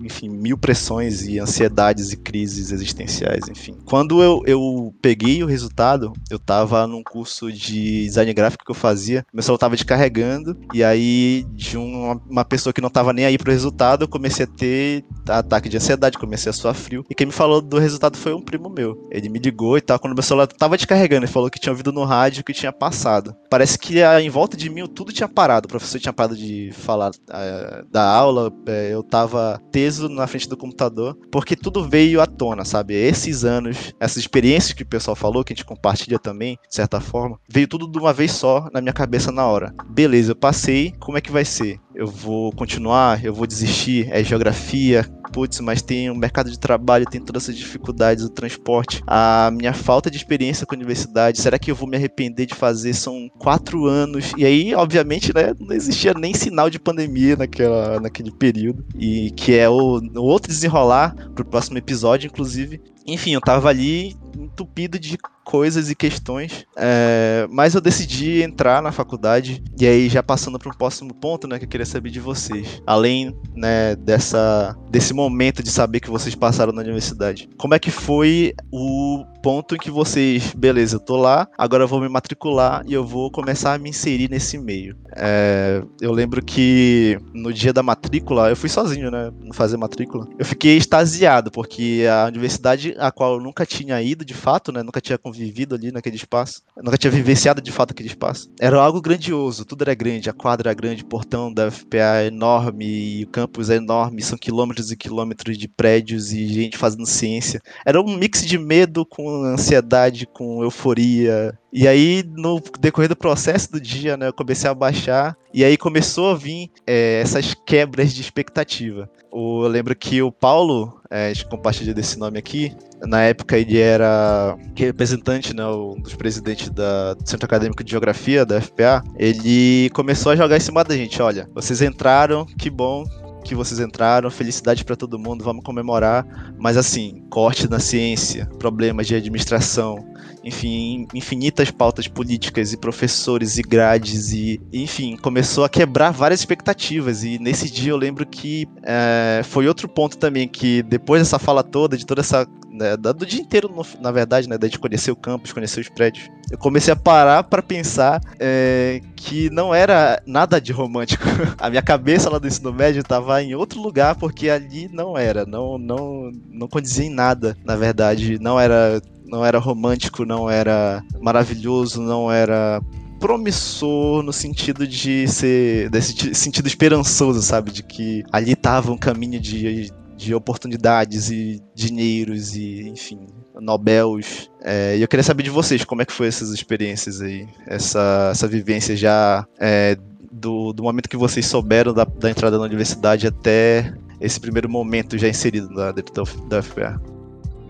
enfim, mil pressões e ansiedades e crises existenciais, enfim. Quando eu, eu peguei o resultado, eu tava num curso de design gráfico que eu fazia, meu celular tava descarregando, e aí de uma, uma pessoa que não tava nem aí pro resultado, eu comecei a ter ataque de ansiedade ansiedade, comecei a suar frio. E quem me falou do resultado foi um primo meu. Ele me ligou e tal, quando meu celular tava descarregando, ele falou que tinha ouvido no rádio que tinha passado. Parece que ah, em volta de mim tudo tinha parado. O professor tinha parado de falar uh, da aula, uh, eu tava teso na frente do computador, porque tudo veio à tona, sabe? Esses anos, essas experiências que o pessoal falou, que a gente compartilha também, de certa forma, veio tudo de uma vez só na minha cabeça na hora. Beleza, eu passei, como é que vai ser? Eu vou continuar? Eu vou desistir? É geografia? putz, mas tem o mercado de trabalho, tem todas essas dificuldades, o transporte, a minha falta de experiência com a universidade, será que eu vou me arrepender de fazer? São quatro anos, e aí, obviamente, né, não existia nem sinal de pandemia naquela, naquele período, e que é o, o outro desenrolar pro próximo episódio, inclusive. Enfim, eu tava ali entupido de coisas e questões, é, mas eu decidi entrar na faculdade e aí já passando para um próximo ponto, né, que eu queria saber de vocês, além, né, dessa desse momento de saber que vocês passaram na universidade, como é que foi o ponto em que vocês, beleza, eu tô lá, agora eu vou me matricular e eu vou começar a me inserir nesse meio. É, eu lembro que no dia da matrícula, eu fui sozinho, né, fazer matrícula. Eu fiquei extasiado porque a universidade a qual eu nunca tinha ido de fato, né, nunca tinha convivido vivido ali naquele espaço. Eu nunca tinha vivenciado de fato aquele espaço. Era algo grandioso, tudo era grande, a quadra era grande, o portão da FPA é enorme, o campus é enorme, são quilômetros e quilômetros de prédios e gente fazendo ciência. Era um mix de medo com ansiedade, com euforia. E aí, no decorrer do processo do dia, né, eu comecei a baixar e aí começou a vir é, essas quebras de expectativa. Eu lembro que o Paulo, é, a gente compartilha desse nome aqui, na época ele era representante, né, um dos presidentes da, do Centro Acadêmico de Geografia, da FPA, ele começou a jogar em cima da gente, olha, vocês entraram, que bom, que vocês entraram, felicidade para todo mundo, vamos comemorar. Mas assim, corte na ciência, problemas de administração, enfim, infinitas pautas políticas e professores e grades e, enfim, começou a quebrar várias expectativas. E nesse dia eu lembro que é, foi outro ponto também que depois dessa fala toda, de toda essa né, do dia inteiro, na verdade, né, de conhecer o campus, conhecer os prédios, eu comecei a parar para pensar é, que não era nada de romântico. a minha cabeça lá do ensino médio estava em outro lugar porque ali não era, não, não, não condizia em nada, na verdade, não era, não era romântico, não era maravilhoso, não era promissor no sentido de ser desse sentido esperançoso, sabe, de que ali tava um caminho de de oportunidades e dinheiros e, enfim, Nobels. É, e eu queria saber de vocês, como é que foi essas experiências aí, essa, essa vivência já é, do, do momento que vocês souberam da, da entrada na universidade até esse primeiro momento já inserido lá dentro da, da FPA.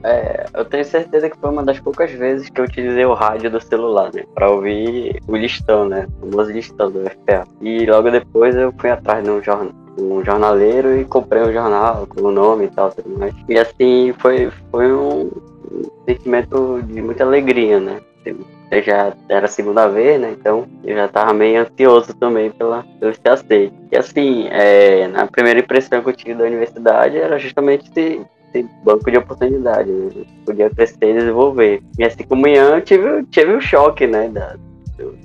É, eu tenho certeza que foi uma das poucas vezes que eu utilizei o rádio do celular, né? Pra ouvir o listão, né? O famoso listão do FPA. E logo depois eu fui atrás de um jornal um jornaleiro e comprei um jornal com o nome e tal, tudo mais. E assim, foi, foi um, sentimento de muita alegria, né? Eu já era a segunda vez, né? Então eu já tava meio ansioso também pela, pelo aceito. E assim, é, na primeira impressão que eu tive da universidade era justamente esse banco de oportunidade, né? Podia crescer e desenvolver. E assim como Ian, tive, tive o choque, né? Da,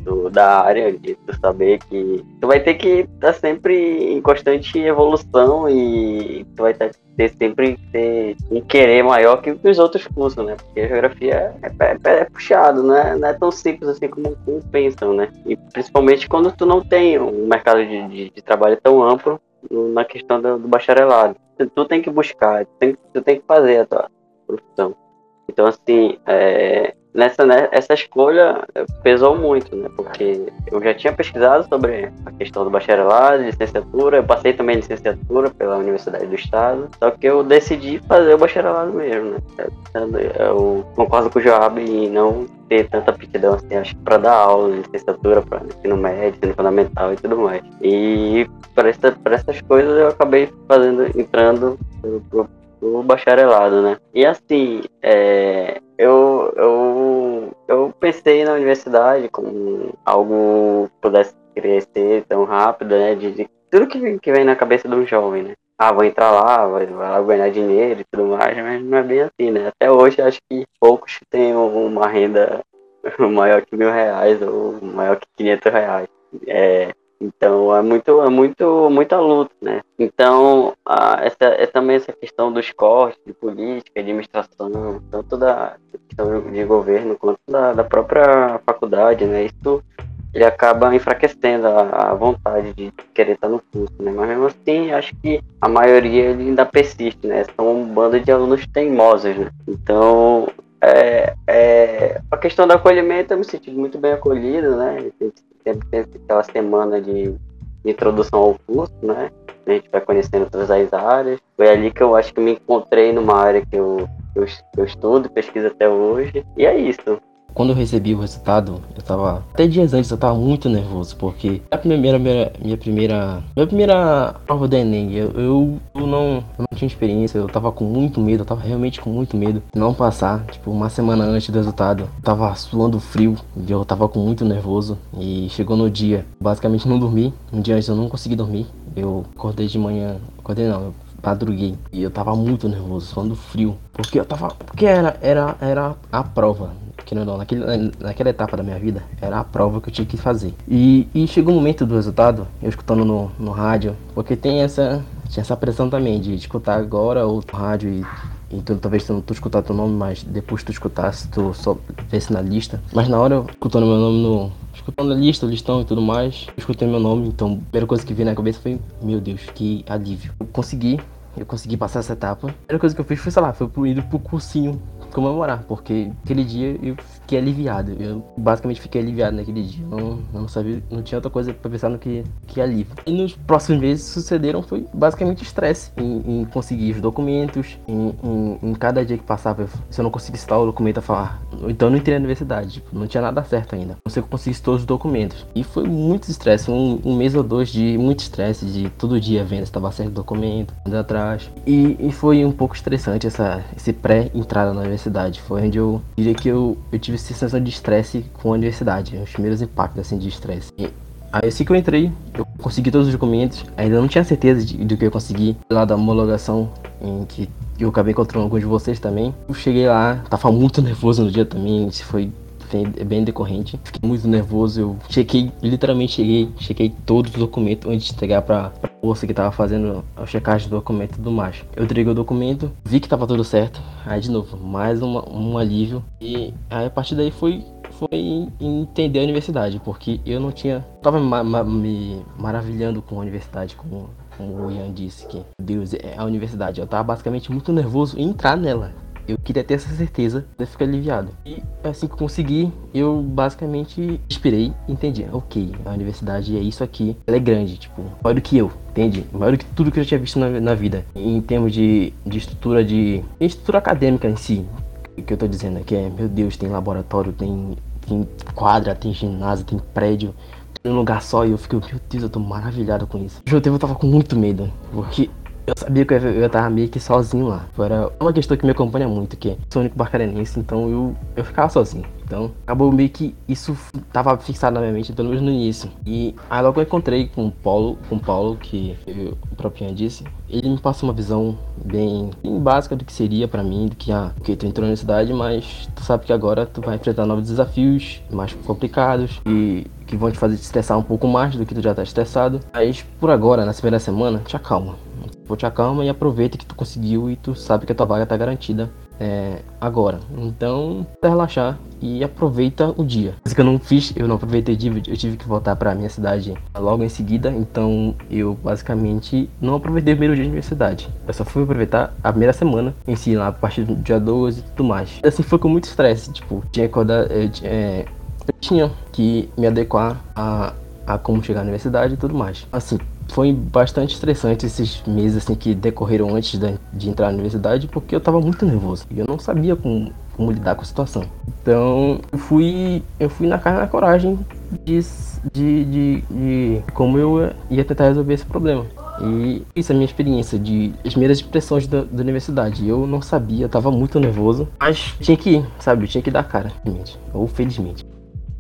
do, da área, de tu saber que tu vai ter que estar tá sempre em constante evolução e tu vai ter, ter sempre ter um querer maior que os outros cursos, né? Porque a geografia é, é, é puxado, né? Não é tão simples assim como, como pensam, né? E principalmente quando tu não tem um mercado de, de, de trabalho tão amplo na questão do, do bacharelado. Tu, tu, tem que buscar, tu tem, tu tem que fazer a tua profissão. Então, assim, é, nessa né, essa escolha pesou muito, né? Porque eu já tinha pesquisado sobre a questão do bacharelado, licenciatura, eu passei também licenciatura pela Universidade do Estado, só que eu decidi fazer o bacharelado mesmo, né? Eu concordo com o Joab em não ter tanta aptidão assim, acho para dar aula, licenciatura, para ensino médio, ensino fundamental e tudo mais. E para essa, essas coisas eu acabei fazendo, entrando pro, pro bacharelado, né? E assim, é, eu, eu, eu pensei na universidade como algo que pudesse crescer tão rápido, né? De, de tudo que, que vem na cabeça de um jovem, né? Ah, vou entrar lá, lá ganhar dinheiro e tudo mais, mas não é bem assim, né? Até hoje acho que poucos têm uma renda maior que mil reais ou maior que 500 reais. É, então é muito, é muito, muita luta, né? Então a, essa é também essa questão dos cortes de política, administração, tanto da questão de governo quanto da, da própria faculdade, né? Isso ele acaba enfraquecendo a, a, vontade de querer estar no curso, né? Mas mesmo assim, acho que a maioria ainda persiste, né? São um bando de alunos teimosos, né? Então é, é, a questão do acolhimento eu me senti muito bem acolhido, né? Sempre tem aquela semana de, de, introdução ao curso, né? A gente vai conhecendo todas as áreas. Foi ali que eu acho que me encontrei numa área que eu, eu, eu estudo, pesquiso até hoje. E é isso. Quando eu recebi o resultado, eu tava. Até dias antes eu tava muito nervoso, porque a primeira, minha, minha primeira. Minha primeira prova do Enem, eu, eu, eu, não, eu não tinha experiência, eu tava com muito medo, eu tava realmente com muito medo de não passar. Tipo, uma semana antes do resultado, eu tava suando frio, eu tava com muito nervoso. E chegou no dia, basicamente não dormi. Um dia antes eu não consegui dormir. Eu acordei de manhã. Acordei não, eu madruguei. E eu tava muito nervoso, suando frio. Porque eu tava. Porque era, era, era a prova que não, naquele, naquela etapa da minha vida, era a prova que eu tinha que fazer. E, e chegou o momento do resultado, eu escutando no, no rádio, porque tem essa, tinha essa pressão também de escutar agora o rádio e então talvez tu não tu escutar teu nome, mas depois tu escutasse, tu só vesse na lista. Mas na hora, escutando meu nome no. Escutando a lista, o listão e tudo mais, eu escutei meu nome, então a primeira coisa que veio na cabeça foi, meu Deus, que alívio. Eu consegui, eu consegui passar essa etapa. A primeira coisa que eu fiz foi, sei lá, foi pro, ir pro cursinho comemorar, porque aquele dia eu fiquei aliviado. Eu basicamente fiquei aliviado naquele dia. Não, não sabia, não tinha outra coisa para pensar no que, que alívio. E nos próximos meses sucederam foi basicamente estresse em, em, conseguir os documentos, em, em, em, cada dia que passava, se eu não conseguisse tal documento a falar, então eu não entrei na universidade, tipo, não tinha nada certo ainda. Não sei que eu conseguisse todos os documentos. E foi muito estresse, um, um, mês ou dois de muito estresse, de todo dia vendo se estava certo o documento, andando atrás. E, e foi um pouco estressante essa, esse pré-entrada na universidade. Foi onde eu diria que eu, eu tive sensação de estresse com a universidade, os primeiros impactos assim de estresse. Aí assim que eu entrei, eu consegui todos os documentos, ainda não tinha certeza de, de que eu consegui lá da homologação em que eu acabei encontrando alguns de vocês também. Eu cheguei lá, tava muito nervoso no dia também, isso foi bem decorrente. Fiquei muito nervoso, eu chequei, literalmente cheguei, chequei todos os documentos antes de entregar pra, pra moça que tava fazendo a checagem do documento tudo mais. Eu entreguei o documento, vi que tava tudo certo, aí de novo, mais uma, um alívio. E aí a partir daí foi foi entender a universidade, porque eu não tinha. Tava ma ma me maravilhando com a universidade, com, como o Ian disse, que Deus é a universidade. Eu tava basicamente muito nervoso em entrar nela. Eu queria ter essa certeza de ficar aliviado. E assim que eu consegui, eu basicamente inspirei e entendi. Ok, a universidade é isso aqui. Ela é grande, tipo, maior do que eu, entende? Maior do que tudo que eu já tinha visto na, na vida. Em termos de, de estrutura de. estrutura acadêmica em si. O que eu tô dizendo aqui é, meu Deus, tem laboratório, tem, tem quadra, tem ginásio, tem prédio em um lugar só e eu fiquei, meu Deus, eu tô maravilhado com isso. O tempo eu tava com muito medo, porque eu sabia que eu, eu tava meio que sozinho lá. Era uma questão que me acompanha muito, que é sou único barcarenense, então eu, eu ficava sozinho. Então, acabou meio que isso tava fixado na minha mente, pelo menos no início. E aí logo eu encontrei com o Paulo, com o Paulo, que eu, o próprio disse, ele me passou uma visão bem, bem básica do que seria para mim, do que, ah, que tu entrou na cidade, mas tu sabe que agora tu vai enfrentar novos desafios, mais complicados e que vão te fazer te estressar um pouco mais do que tu já tá estressado. Mas por agora, na primeira semana, te acalma. Vou te acalma e aproveita que tu conseguiu e tu sabe que a tua vaga tá garantida é, agora. Então, pra relaxar e aproveita o dia. Isso que eu não fiz, eu não aproveitei eu tive que voltar para minha cidade logo em seguida, então eu basicamente não aproveitei o primeiro dia de minha cidade. Eu só fui aproveitar a primeira semana em si, lá a partir do dia 12 e tudo mais. Assim foi com muito estresse, tipo, tinha que acordar, eu, é, eu tinha que me adequar a, a como chegar na universidade e tudo mais. Assim, foi bastante estressante esses meses assim que decorreram antes de, entrar na universidade, porque eu tava muito nervoso e eu não sabia como, como lidar com a situação. Então, eu fui, eu fui na cara na coragem de, de, de, de como eu ia tentar resolver esse problema. E isso é a minha experiência de as primeiras impressões da, da, universidade. Eu não sabia, eu tava muito nervoso, mas tinha que ir, sabe? Eu tinha que dar cara, ou felizmente.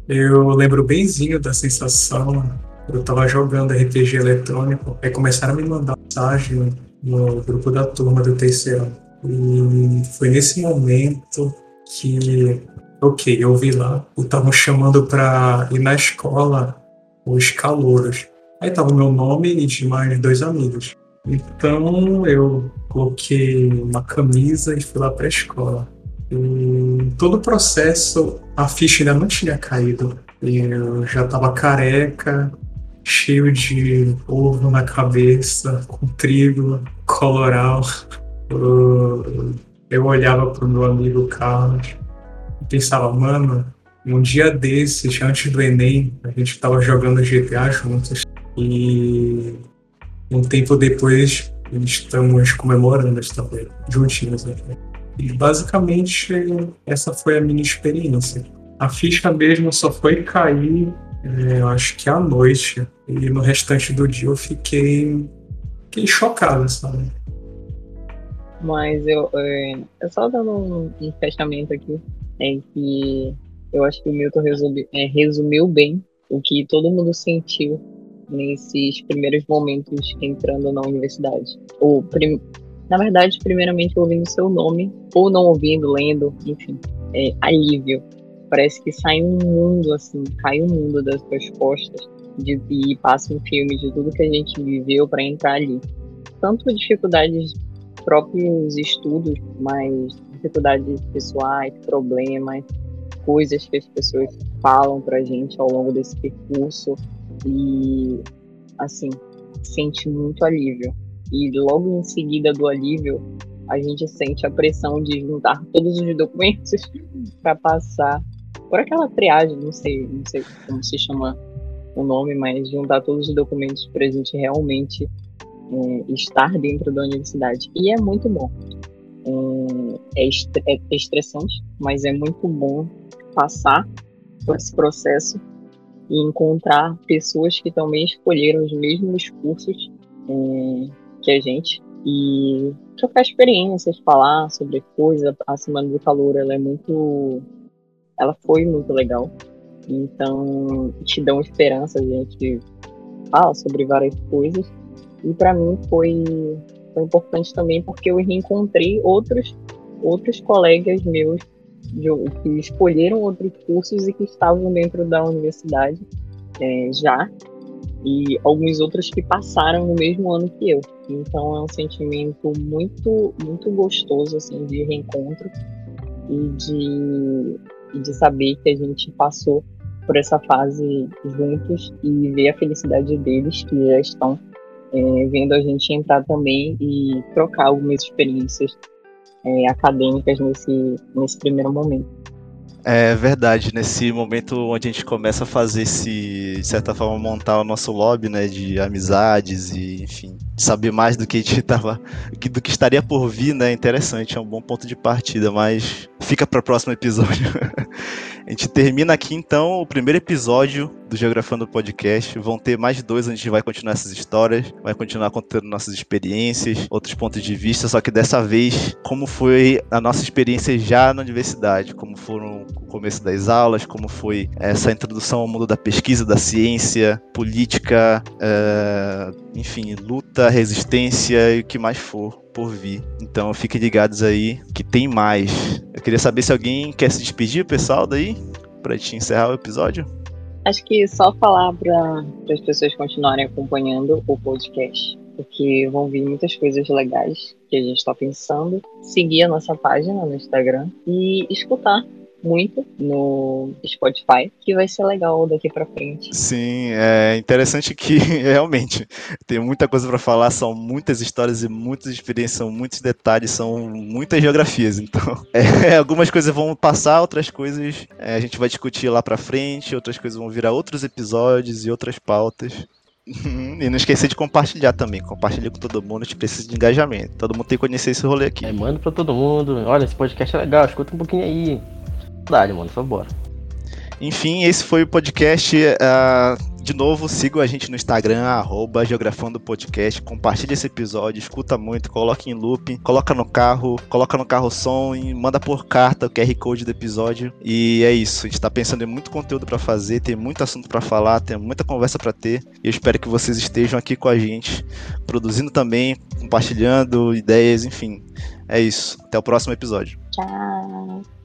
Eu lembro benzinho da sensação eu tava jogando RPG eletrônico, aí começaram a me mandar mensagem no grupo da turma do terceiro. E foi nesse momento que, ok, eu vi lá, estavam chamando pra ir na escola os calouros. Aí tava o meu nome e de mais dois amigos. Então eu coloquei uma camisa e fui lá pra escola. E todo o processo, a ficha ainda não tinha caído. Eu já tava careca, cheio de ovo na cabeça, com trigo, coloral. Eu olhava para o meu amigo Carlos e pensava, mano, um dia desses, antes do Enem, a gente estava jogando GTA juntos. E um tempo depois, estamos comemorando essa coisa, juntinhos. E basicamente, essa foi a minha experiência. A ficha mesmo só foi cair eu acho que à noite. E no restante do dia eu fiquei, fiquei chocado, sabe? Mas eu, é, eu só dando um, um fechamento aqui, é que eu acho que o Milton resumiu, é, resumiu bem o que todo mundo sentiu nesses primeiros momentos entrando na universidade. O prim... Na verdade, primeiramente ouvindo seu nome, ou não ouvindo, lendo, enfim, é, alívio parece que sai um mundo, assim, cai um mundo das suas costas de, e passa um filme de tudo que a gente viveu para entrar ali. Tanto dificuldades próprios estudos, mas dificuldades pessoais, problemas, coisas que as pessoas falam pra gente ao longo desse percurso e assim, sente muito alívio. E logo em seguida do alívio, a gente sente a pressão de juntar todos os documentos para passar por aquela triagem, não sei, não sei como se chama o nome, mas juntar todos os documentos para a gente realmente é, estar dentro da universidade. E é muito bom. É, é, é estressante, mas é muito bom passar por esse processo e encontrar pessoas que também escolheram os mesmos cursos é, que a gente e trocar experiências, falar sobre coisas. A Semana do Calor ela é muito ela foi muito legal. Então, te dão esperança, a gente fala sobre várias coisas. E para mim foi, foi importante também porque eu reencontrei outros, outros colegas meus de, que escolheram outros cursos e que estavam dentro da universidade é, já. E alguns outros que passaram no mesmo ano que eu. Então é um sentimento muito, muito gostoso assim, de reencontro e de e de saber que a gente passou por essa fase juntos e ver a felicidade deles que já estão é, vendo a gente entrar também e trocar algumas experiências é, acadêmicas nesse, nesse primeiro momento. É verdade, nesse momento onde a gente começa a fazer esse, de certa forma, montar o nosso lobby, né, de amizades e, enfim, saber mais do que a gente tava, do que estaria por vir, né, interessante, é um bom ponto de partida, mas fica para o próximo episódio. A gente termina aqui então o primeiro episódio do Geografando Podcast. Vão ter mais dois, onde a gente vai continuar essas histórias, vai continuar contando nossas experiências, outros pontos de vista, só que dessa vez, como foi a nossa experiência já na universidade, como foram começo das aulas, como foi essa introdução ao mundo da pesquisa, da ciência, política, é, enfim, luta, resistência e o que mais for por vir. Então fiquem ligados aí que tem mais. Eu queria saber se alguém quer se despedir, pessoal, daí, pra te encerrar o episódio. Acho que só falar para as pessoas continuarem acompanhando o podcast, porque vão vir muitas coisas legais que a gente está pensando. Seguir a nossa página no Instagram e escutar muito no Spotify, que vai ser legal daqui para frente. Sim, é interessante que realmente tem muita coisa para falar, são muitas histórias e muitas experiências, são muitos detalhes, são muitas geografias. Então, é, algumas coisas vão passar, outras coisas é, a gente vai discutir lá para frente, outras coisas vão virar outros episódios e outras pautas. E não esquecer de compartilhar também. Compartilha com todo mundo, a gente precisa de engajamento. Todo mundo tem que conhecer esse rolê aqui. É, manda pra todo mundo. Olha, esse podcast é legal, escuta um pouquinho aí. Verdade, mano, foi embora. Enfim, esse foi o podcast. Uh, de novo, sigam a gente no Instagram, arroba Geografando Podcast. Compartilhe esse episódio, escuta muito, coloque em loop, coloca no carro, coloca no carro som e manda por carta o QR Code do episódio. E é isso, a gente tá pensando em muito conteúdo para fazer, tem muito assunto para falar, tem muita conversa para ter. E eu espero que vocês estejam aqui com a gente, produzindo também, compartilhando ideias, enfim. É isso. Até o próximo episódio. Tchau.